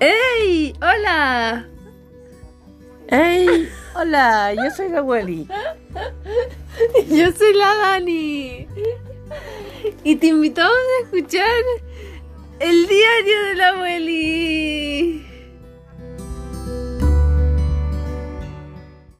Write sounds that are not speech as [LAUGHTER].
¡Ey! ¡Hola! ¡Ey! [LAUGHS] Hola, yo soy la abueli. [LAUGHS] Yo soy la Dani. Y te invitamos a escuchar el diario de la abueli.